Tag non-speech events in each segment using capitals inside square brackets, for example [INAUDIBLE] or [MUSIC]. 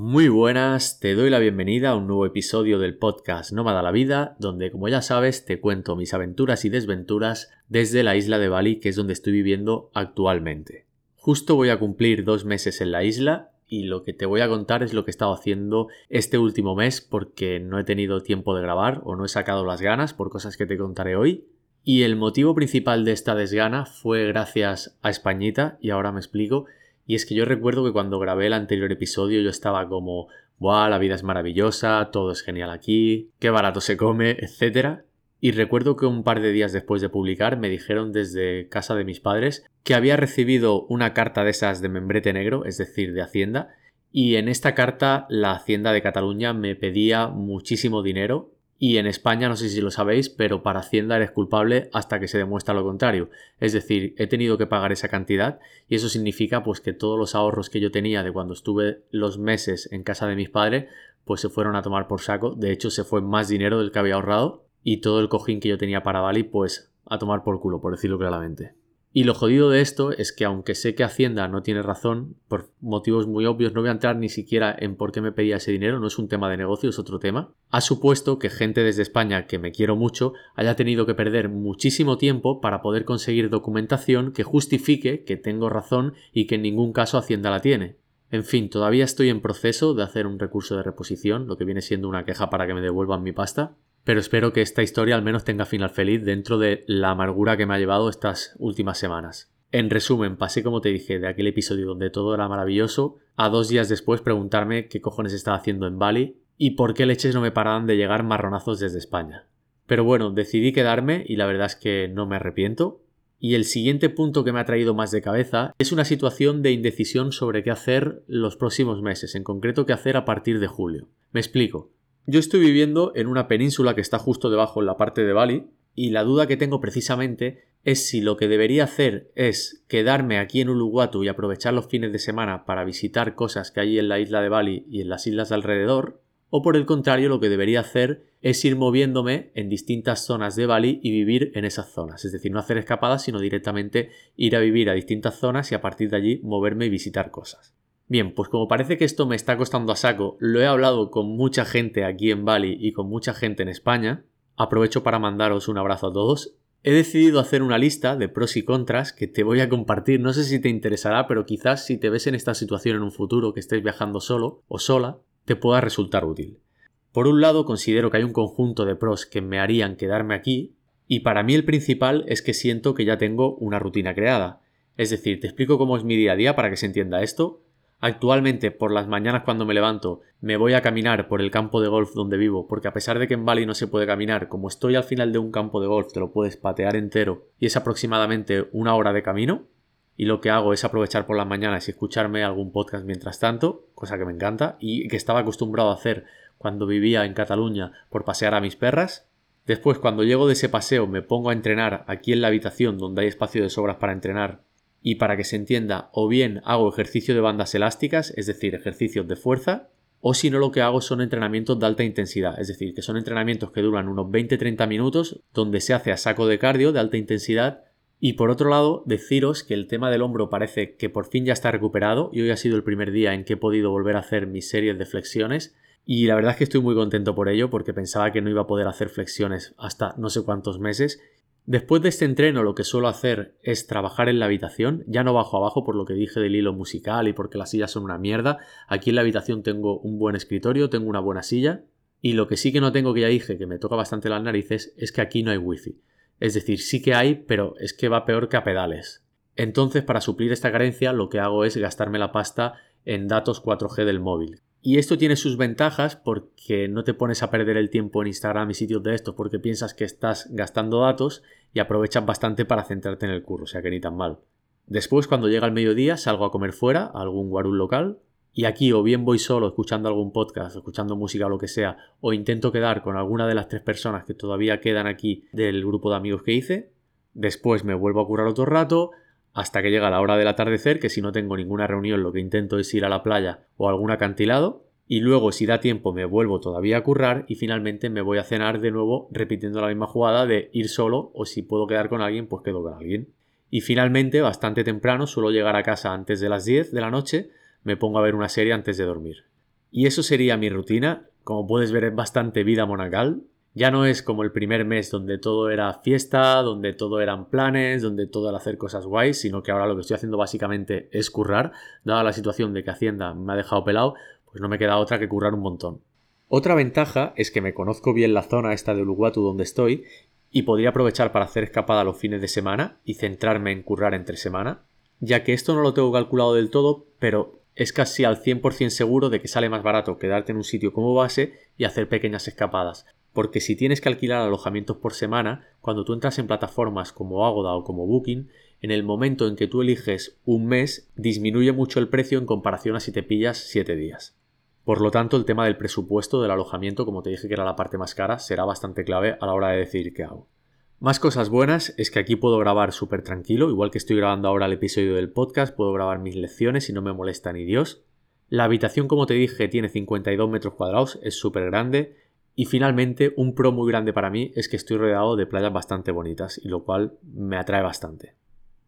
Muy buenas, te doy la bienvenida a un nuevo episodio del podcast Nómada la Vida, donde como ya sabes te cuento mis aventuras y desventuras desde la isla de Bali, que es donde estoy viviendo actualmente. Justo voy a cumplir dos meses en la isla y lo que te voy a contar es lo que he estado haciendo este último mes porque no he tenido tiempo de grabar o no he sacado las ganas por cosas que te contaré hoy. Y el motivo principal de esta desgana fue gracias a Españita y ahora me explico y es que yo recuerdo que cuando grabé el anterior episodio yo estaba como, ¡buah! La vida es maravillosa, todo es genial aquí, qué barato se come, etc. Y recuerdo que un par de días después de publicar me dijeron desde casa de mis padres que había recibido una carta de esas de membrete negro, es decir, de Hacienda, y en esta carta la Hacienda de Cataluña me pedía muchísimo dinero y en España, no sé si lo sabéis, pero para Hacienda eres culpable hasta que se demuestra lo contrario. Es decir, he tenido que pagar esa cantidad y eso significa pues que todos los ahorros que yo tenía de cuando estuve los meses en casa de mis padres, pues se fueron a tomar por saco. De hecho, se fue más dinero del que había ahorrado y todo el cojín que yo tenía para Bali, pues a tomar por culo, por decirlo claramente. Y lo jodido de esto es que aunque sé que Hacienda no tiene razón, por motivos muy obvios, no voy a entrar ni siquiera en por qué me pedía ese dinero, no es un tema de negocio, es otro tema, ha supuesto que gente desde España, que me quiero mucho, haya tenido que perder muchísimo tiempo para poder conseguir documentación que justifique que tengo razón y que en ningún caso Hacienda la tiene. En fin, todavía estoy en proceso de hacer un recurso de reposición, lo que viene siendo una queja para que me devuelvan mi pasta, pero espero que esta historia al menos tenga final feliz dentro de la amargura que me ha llevado estas últimas semanas. En resumen, pasé como te dije de aquel episodio donde todo era maravilloso a dos días después preguntarme qué cojones estaba haciendo en Bali y por qué leches no me paraban de llegar marronazos desde España. Pero bueno, decidí quedarme y la verdad es que no me arrepiento. Y el siguiente punto que me ha traído más de cabeza es una situación de indecisión sobre qué hacer los próximos meses, en concreto qué hacer a partir de julio. Me explico. Yo estoy viviendo en una península que está justo debajo en la parte de Bali y la duda que tengo precisamente es si lo que debería hacer es quedarme aquí en Uluwatu y aprovechar los fines de semana para visitar cosas que hay en la isla de Bali y en las islas de alrededor, o por el contrario lo que debería hacer es ir moviéndome en distintas zonas de Bali y vivir en esas zonas, es decir, no hacer escapadas, sino directamente ir a vivir a distintas zonas y a partir de allí moverme y visitar cosas. Bien, pues como parece que esto me está costando a saco, lo he hablado con mucha gente aquí en Bali y con mucha gente en España. Aprovecho para mandaros un abrazo a todos. He decidido hacer una lista de pros y contras que te voy a compartir. No sé si te interesará, pero quizás si te ves en esta situación en un futuro que estés viajando solo o sola, te pueda resultar útil. Por un lado, considero que hay un conjunto de pros que me harían quedarme aquí, y para mí el principal es que siento que ya tengo una rutina creada. Es decir, te explico cómo es mi día a día para que se entienda esto. Actualmente, por las mañanas cuando me levanto, me voy a caminar por el campo de golf donde vivo, porque a pesar de que en Bali no se puede caminar, como estoy al final de un campo de golf, te lo puedes patear entero y es aproximadamente una hora de camino. Y lo que hago es aprovechar por las mañanas y escucharme algún podcast mientras tanto, cosa que me encanta y que estaba acostumbrado a hacer cuando vivía en Cataluña por pasear a mis perras. Después, cuando llego de ese paseo, me pongo a entrenar aquí en la habitación donde hay espacio de sobras para entrenar y para que se entienda, o bien hago ejercicio de bandas elásticas, es decir, ejercicios de fuerza, o si no lo que hago son entrenamientos de alta intensidad, es decir, que son entrenamientos que duran unos 20-30 minutos, donde se hace a saco de cardio de alta intensidad. Y por otro lado, deciros que el tema del hombro parece que por fin ya está recuperado y hoy ha sido el primer día en que he podido volver a hacer mis series de flexiones y la verdad es que estoy muy contento por ello porque pensaba que no iba a poder hacer flexiones hasta no sé cuántos meses Después de este entreno lo que suelo hacer es trabajar en la habitación, ya no bajo abajo por lo que dije del hilo musical y porque las sillas son una mierda, aquí en la habitación tengo un buen escritorio, tengo una buena silla y lo que sí que no tengo que ya dije que me toca bastante las narices es que aquí no hay wifi. Es decir, sí que hay, pero es que va peor que a pedales. Entonces, para suplir esta carencia, lo que hago es gastarme la pasta en datos 4G del móvil, y esto tiene sus ventajas porque no te pones a perder el tiempo en Instagram y sitios de estos porque piensas que estás gastando datos y aprovechas bastante para centrarte en el curro, o sea que ni tan mal. Después, cuando llega el mediodía, salgo a comer fuera, a algún guarul local, y aquí o bien voy solo escuchando algún podcast, escuchando música o lo que sea, o intento quedar con alguna de las tres personas que todavía quedan aquí del grupo de amigos que hice. Después me vuelvo a curar otro rato, hasta que llega la hora del atardecer, que si no tengo ninguna reunión lo que intento es ir a la playa o algún acantilado, y luego si da tiempo me vuelvo todavía a currar y finalmente me voy a cenar de nuevo repitiendo la misma jugada de ir solo o si puedo quedar con alguien pues quedo con alguien. Y finalmente, bastante temprano, suelo llegar a casa antes de las 10 de la noche, me pongo a ver una serie antes de dormir. Y eso sería mi rutina. Como puedes ver es bastante vida monacal. Ya no es como el primer mes donde todo era fiesta, donde todo eran planes, donde todo era hacer cosas guays, sino que ahora lo que estoy haciendo básicamente es currar. Dada la situación de que Hacienda me ha dejado pelado, pues no me queda otra que currar un montón. Otra ventaja es que me conozco bien la zona esta de Uluwatu donde estoy y podría aprovechar para hacer escapada los fines de semana y centrarme en currar entre semana, ya que esto no lo tengo calculado del todo, pero es casi al 100% seguro de que sale más barato quedarte en un sitio como base y hacer pequeñas escapadas, porque si tienes que alquilar alojamientos por semana, cuando tú entras en plataformas como Agoda o como Booking, en el momento en que tú eliges un mes, disminuye mucho el precio en comparación a si te pillas 7 días. Por lo tanto, el tema del presupuesto del alojamiento, como te dije que era la parte más cara, será bastante clave a la hora de decidir qué hago. Más cosas buenas es que aquí puedo grabar súper tranquilo, igual que estoy grabando ahora el episodio del podcast, puedo grabar mis lecciones y no me molesta ni Dios. La habitación, como te dije, tiene 52 metros cuadrados, es súper grande. Y finalmente, un pro muy grande para mí es que estoy rodeado de playas bastante bonitas, y lo cual me atrae bastante.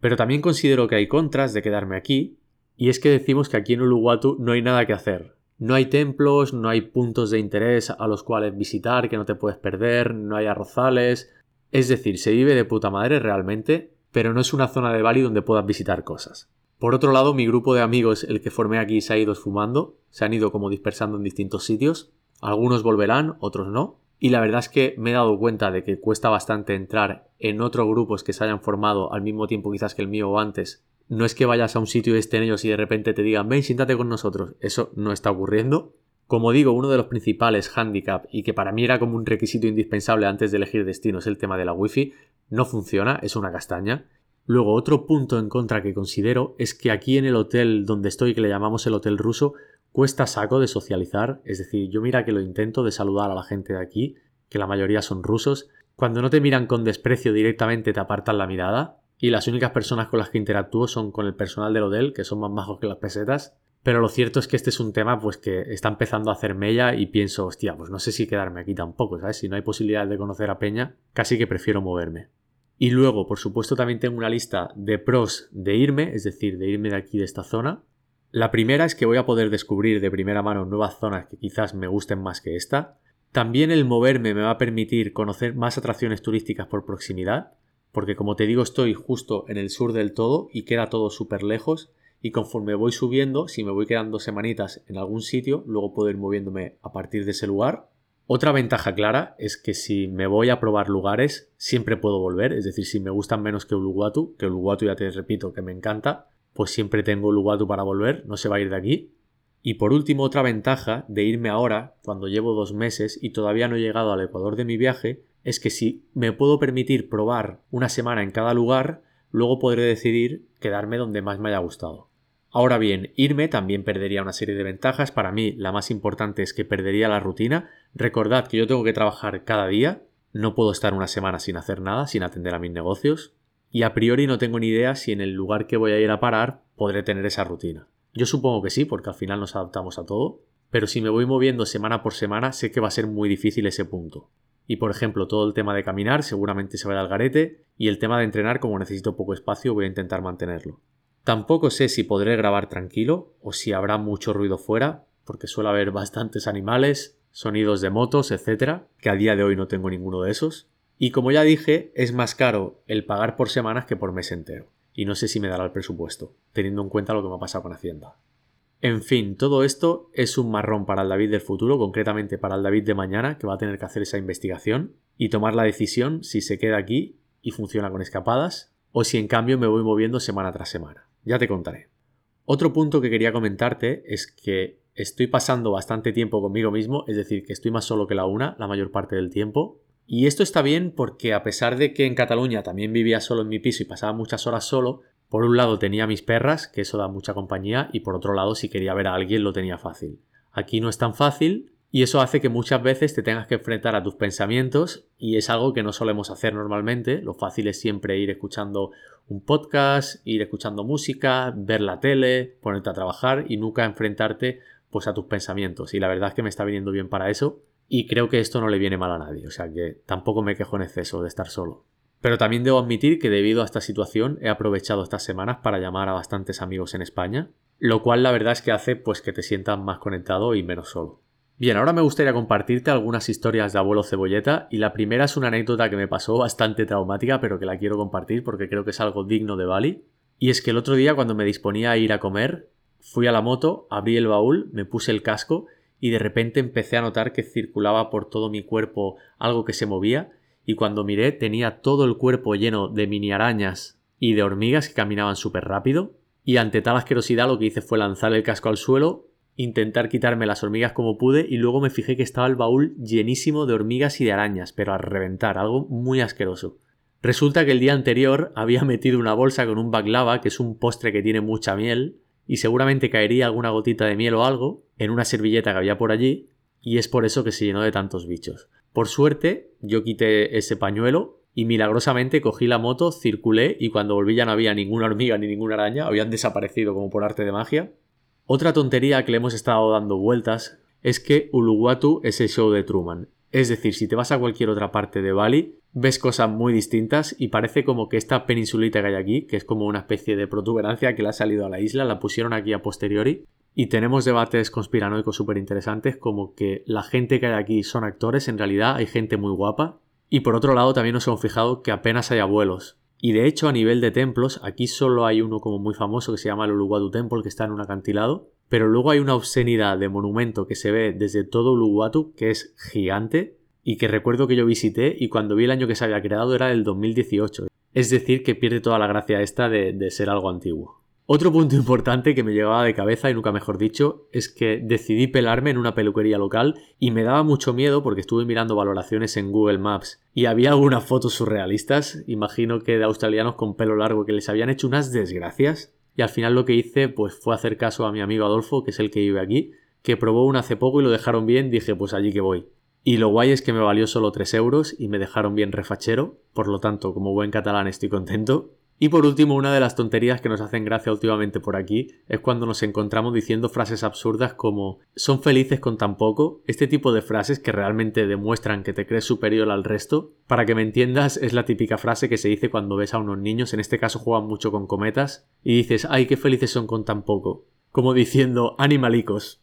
Pero también considero que hay contras de quedarme aquí, y es que decimos que aquí en Uluwatu no hay nada que hacer. No hay templos, no hay puntos de interés a los cuales visitar que no te puedes perder, no hay arrozales. Es decir, se vive de puta madre realmente, pero no es una zona de Bali donde puedas visitar cosas. Por otro lado, mi grupo de amigos, el que formé aquí, se ha ido esfumando, se han ido como dispersando en distintos sitios. Algunos volverán, otros no. Y la verdad es que me he dado cuenta de que cuesta bastante entrar en otros grupos que se hayan formado al mismo tiempo quizás que el mío o antes no es que vayas a un sitio y estén ellos y de repente te digan, ven, siéntate con nosotros. Eso no está ocurriendo. Como digo, uno de los principales handicap y que para mí era como un requisito indispensable antes de elegir destino es el tema de la wifi, no funciona, es una castaña. Luego, otro punto en contra que considero es que aquí en el hotel donde estoy, que le llamamos el hotel ruso, cuesta saco de socializar. Es decir, yo mira que lo intento de saludar a la gente de aquí, que la mayoría son rusos. Cuando no te miran con desprecio directamente te apartan la mirada y las únicas personas con las que interactúo son con el personal del hotel, que son más majos que las pesetas. Pero lo cierto es que este es un tema pues que está empezando a hacer mella y pienso, hostia, pues no sé si quedarme aquí tampoco, ¿sabes? Si no hay posibilidad de conocer a Peña, casi que prefiero moverme. Y luego, por supuesto, también tengo una lista de pros de irme, es decir, de irme de aquí de esta zona. La primera es que voy a poder descubrir de primera mano nuevas zonas que quizás me gusten más que esta. También el moverme me va a permitir conocer más atracciones turísticas por proximidad porque como te digo estoy justo en el sur del todo y queda todo súper lejos y conforme voy subiendo, si me voy quedando semanitas en algún sitio, luego puedo ir moviéndome a partir de ese lugar. Otra ventaja clara es que si me voy a probar lugares, siempre puedo volver, es decir, si me gustan menos que Uluwatu, que Uluwatu ya te repito que me encanta, pues siempre tengo Uluwatu para volver, no se va a ir de aquí. Y por último, otra ventaja de irme ahora, cuando llevo dos meses y todavía no he llegado al Ecuador de mi viaje, es que si me puedo permitir probar una semana en cada lugar, luego podré decidir quedarme donde más me haya gustado. Ahora bien, irme también perdería una serie de ventajas. Para mí, la más importante es que perdería la rutina. Recordad que yo tengo que trabajar cada día. No puedo estar una semana sin hacer nada, sin atender a mis negocios. Y a priori no tengo ni idea si en el lugar que voy a ir a parar podré tener esa rutina. Yo supongo que sí, porque al final nos adaptamos a todo. Pero si me voy moviendo semana por semana, sé que va a ser muy difícil ese punto. Y por ejemplo, todo el tema de caminar seguramente se va al garete y el tema de entrenar, como necesito poco espacio, voy a intentar mantenerlo. Tampoco sé si podré grabar tranquilo o si habrá mucho ruido fuera, porque suele haber [LAUGHS] bastantes animales, sonidos de motos, etcétera, que a día de hoy no tengo ninguno de esos. Y como ya dije, es más caro el pagar por semanas que por mes entero. Y no sé si me dará el presupuesto, teniendo en cuenta lo que me ha pasado con Hacienda. En fin, todo esto es un marrón para el David del futuro, concretamente para el David de mañana, que va a tener que hacer esa investigación y tomar la decisión si se queda aquí y funciona con escapadas, o si en cambio me voy moviendo semana tras semana. Ya te contaré. Otro punto que quería comentarte es que estoy pasando bastante tiempo conmigo mismo, es decir, que estoy más solo que la una la mayor parte del tiempo. Y esto está bien porque a pesar de que en Cataluña también vivía solo en mi piso y pasaba muchas horas solo, por un lado tenía mis perras, que eso da mucha compañía, y por otro lado si quería ver a alguien lo tenía fácil. Aquí no es tan fácil y eso hace que muchas veces te tengas que enfrentar a tus pensamientos y es algo que no solemos hacer normalmente. Lo fácil es siempre ir escuchando un podcast, ir escuchando música, ver la tele, ponerte a trabajar y nunca enfrentarte pues a tus pensamientos. Y la verdad es que me está viniendo bien para eso y creo que esto no le viene mal a nadie. O sea que tampoco me quejo en exceso de estar solo. Pero también debo admitir que debido a esta situación he aprovechado estas semanas para llamar a bastantes amigos en España. lo cual la verdad es que hace pues que te sientas más conectado y menos solo. Bien, ahora me gustaría compartirte algunas historias de abuelo cebolleta y la primera es una anécdota que me pasó bastante traumática pero que la quiero compartir porque creo que es algo digno de Bali. Y es que el otro día cuando me disponía a ir a comer, fui a la moto, abrí el baúl, me puse el casco y de repente empecé a notar que circulaba por todo mi cuerpo algo que se movía y cuando miré tenía todo el cuerpo lleno de mini arañas y de hormigas que caminaban súper rápido y ante tal asquerosidad lo que hice fue lanzar el casco al suelo, intentar quitarme las hormigas como pude y luego me fijé que estaba el baúl llenísimo de hormigas y de arañas, pero a reventar, algo muy asqueroso. Resulta que el día anterior había metido una bolsa con un baklava, que es un postre que tiene mucha miel, y seguramente caería alguna gotita de miel o algo en una servilleta que había por allí, y es por eso que se llenó de tantos bichos. Por suerte, yo quité ese pañuelo y milagrosamente cogí la moto, circulé y cuando volví ya no había ninguna hormiga ni ninguna araña, habían desaparecido como por arte de magia. Otra tontería que le hemos estado dando vueltas es que Uluwatu es el show de Truman. Es decir, si te vas a cualquier otra parte de Bali, ves cosas muy distintas y parece como que esta peninsulita que hay aquí, que es como una especie de protuberancia que le ha salido a la isla, la pusieron aquí a posteriori y tenemos debates conspiranoicos súper interesantes como que la gente que hay aquí son actores, en realidad hay gente muy guapa y por otro lado también nos hemos fijado que apenas hay abuelos. Y de hecho a nivel de templos, aquí solo hay uno como muy famoso que se llama el Uluwatu Temple que está en un acantilado, pero luego hay una obscenidad de monumento que se ve desde todo Uluwatu que es gigante y que recuerdo que yo visité y cuando vi el año que se había creado era el 2018. Es decir, que pierde toda la gracia esta de, de ser algo antiguo. Otro punto [LAUGHS] importante que me llevaba de cabeza y nunca mejor dicho es que decidí pelarme en una peluquería local y me daba mucho miedo porque estuve mirando valoraciones en Google Maps y había algunas fotos surrealistas, imagino que de australianos con pelo largo que les habían hecho unas desgracias y al final lo que hice pues fue hacer caso a mi amigo Adolfo, que es el que vive aquí, que probó una hace poco y lo dejaron bien, dije pues allí que voy. Y lo guay es que me valió solo 3 euros y me dejaron bien refachero, por lo tanto como buen catalán estoy contento y por último, una de las tonterías que nos hacen gracia últimamente por aquí es cuando nos encontramos diciendo frases absurdas como son felices con tan poco, este tipo de frases que realmente demuestran que te crees superior al resto. Para que me entiendas, es la típica frase que se dice cuando ves a unos niños, en este caso juegan mucho con cometas, y dices, ay, qué felices son con tan poco. Como diciendo, animalicos.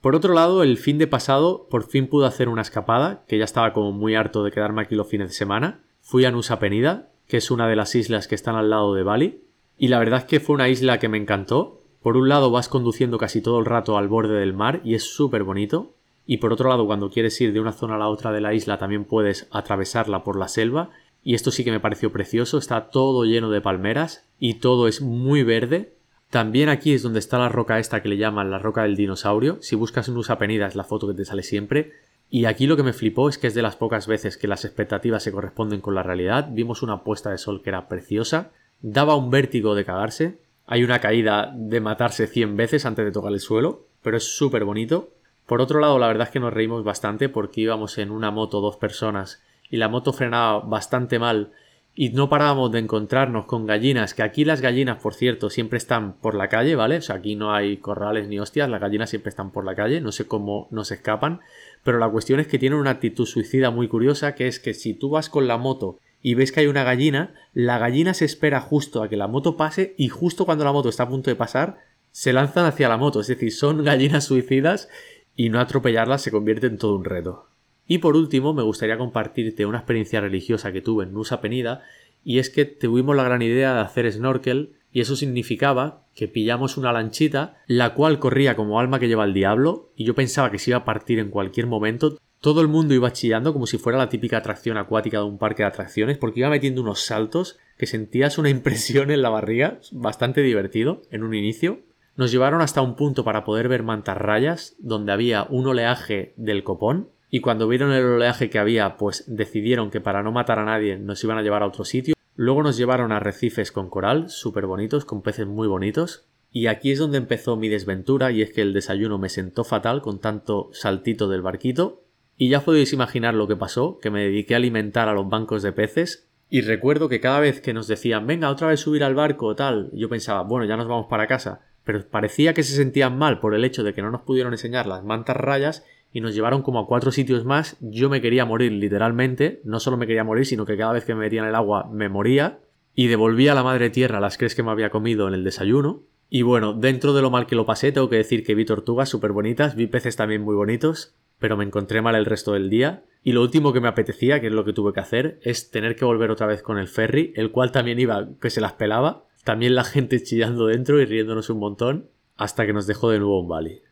Por otro lado, el fin de pasado por fin pude hacer una escapada, que ya estaba como muy harto de quedarme aquí los fines de semana. Fui a Nusa Penida, que es una de las islas que están al lado de Bali. Y la verdad es que fue una isla que me encantó. Por un lado vas conduciendo casi todo el rato al borde del mar y es súper bonito. Y por otro lado, cuando quieres ir de una zona a la otra de la isla, también puedes atravesarla por la selva. Y esto sí que me pareció precioso, está todo lleno de palmeras y todo es muy verde. También aquí es donde está la roca esta que le llaman la roca del dinosaurio. Si buscas en Usa Penida es la foto que te sale siempre. Y aquí lo que me flipó es que es de las pocas veces que las expectativas se corresponden con la realidad. Vimos una puesta de sol que era preciosa, daba un vértigo de cagarse. Hay una caída de matarse 100 veces antes de tocar el suelo, pero es súper bonito. Por otro lado, la verdad es que nos reímos bastante porque íbamos en una moto dos personas y la moto frenaba bastante mal y no parábamos de encontrarnos con gallinas, que aquí las gallinas, por cierto, siempre están por la calle, ¿vale? O sea, aquí no hay corrales ni hostias, las gallinas siempre están por la calle, no sé cómo nos escapan, pero la cuestión es que tienen una actitud suicida muy curiosa, que es que si tú vas con la moto y ves que hay una gallina, la gallina se espera justo a que la moto pase y justo cuando la moto está a punto de pasar, se lanzan hacia la moto, es decir, son gallinas suicidas y no atropellarlas se convierte en todo un reto. Y por último, me gustaría compartirte una experiencia religiosa que tuve en Nusa Penida, y es que tuvimos la gran idea de hacer snorkel, y eso significaba que pillamos una lanchita, la cual corría como alma que lleva el diablo, y yo pensaba que se iba a partir en cualquier momento. Todo el mundo iba chillando como si fuera la típica atracción acuática de un parque de atracciones, porque iba metiendo unos saltos que sentías una [LAUGHS] impresión en la barriga, bastante divertido en un inicio. Nos llevaron hasta un punto para poder ver mantarrayas, donde había un oleaje del copón, y cuando vieron el oleaje que había, pues decidieron que para no matar a nadie nos iban a llevar a otro sitio. Luego nos llevaron a arrecifes con coral, súper bonitos, con peces muy bonitos. Y aquí es donde empezó mi desventura, y es que el desayuno me sentó fatal con tanto saltito del barquito. Y ya podéis imaginar lo que pasó, que me dediqué a alimentar a los bancos de peces. Y recuerdo que cada vez que nos decían, venga, otra vez subir al barco o tal, yo pensaba, bueno, ya nos vamos para casa. Pero parecía que se sentían mal por el hecho de que no nos pudieron enseñar las mantas rayas y nos llevaron como a cuatro sitios más. Yo me quería morir literalmente, no solo me quería morir, sino que cada vez que me metía en el agua me moría y devolvía a la madre tierra las crees que me había comido en el desayuno. Y bueno, dentro de lo mal que lo pasé, tengo que decir que vi tortugas súper bonitas, vi peces también muy bonitos, pero me encontré mal el resto del día. Y lo último que me apetecía, que es lo que tuve que hacer, es tener que volver otra vez con el ferry, el cual también iba que se las pelaba. También la gente chillando dentro y riéndonos un montón, hasta que nos dejó de nuevo en Bali.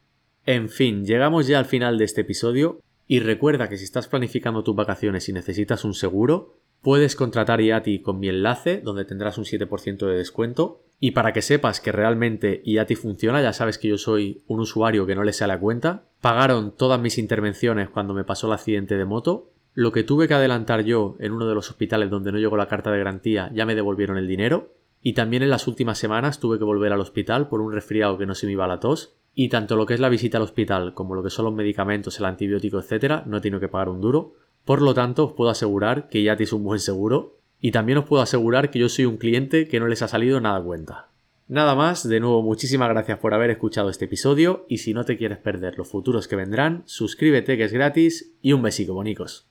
En fin, llegamos ya al final de este episodio y recuerda que si estás planificando tus vacaciones y necesitas un seguro, puedes contratar IATI con mi enlace donde tendrás un 7% de descuento. Y para que sepas que realmente IATI funciona, ya sabes que yo soy un usuario que no le sale a cuenta. Pagaron todas mis intervenciones cuando me pasó el accidente de moto. Lo que tuve que adelantar yo en uno de los hospitales donde no llegó la carta de garantía ya me devolvieron el dinero. Y también en las últimas semanas tuve que volver al hospital por un resfriado que no se me iba a la tos y tanto lo que es la visita al hospital como lo que son los medicamentos, el antibiótico, etcétera, no he tenido que pagar un duro. Por lo tanto, os puedo asegurar que ya tenéis un buen seguro y también os puedo asegurar que yo soy un cliente que no les ha salido nada a cuenta. Nada más, de nuevo muchísimas gracias por haber escuchado este episodio y si no te quieres perder los futuros que vendrán, suscríbete que es gratis y un besico bonicos.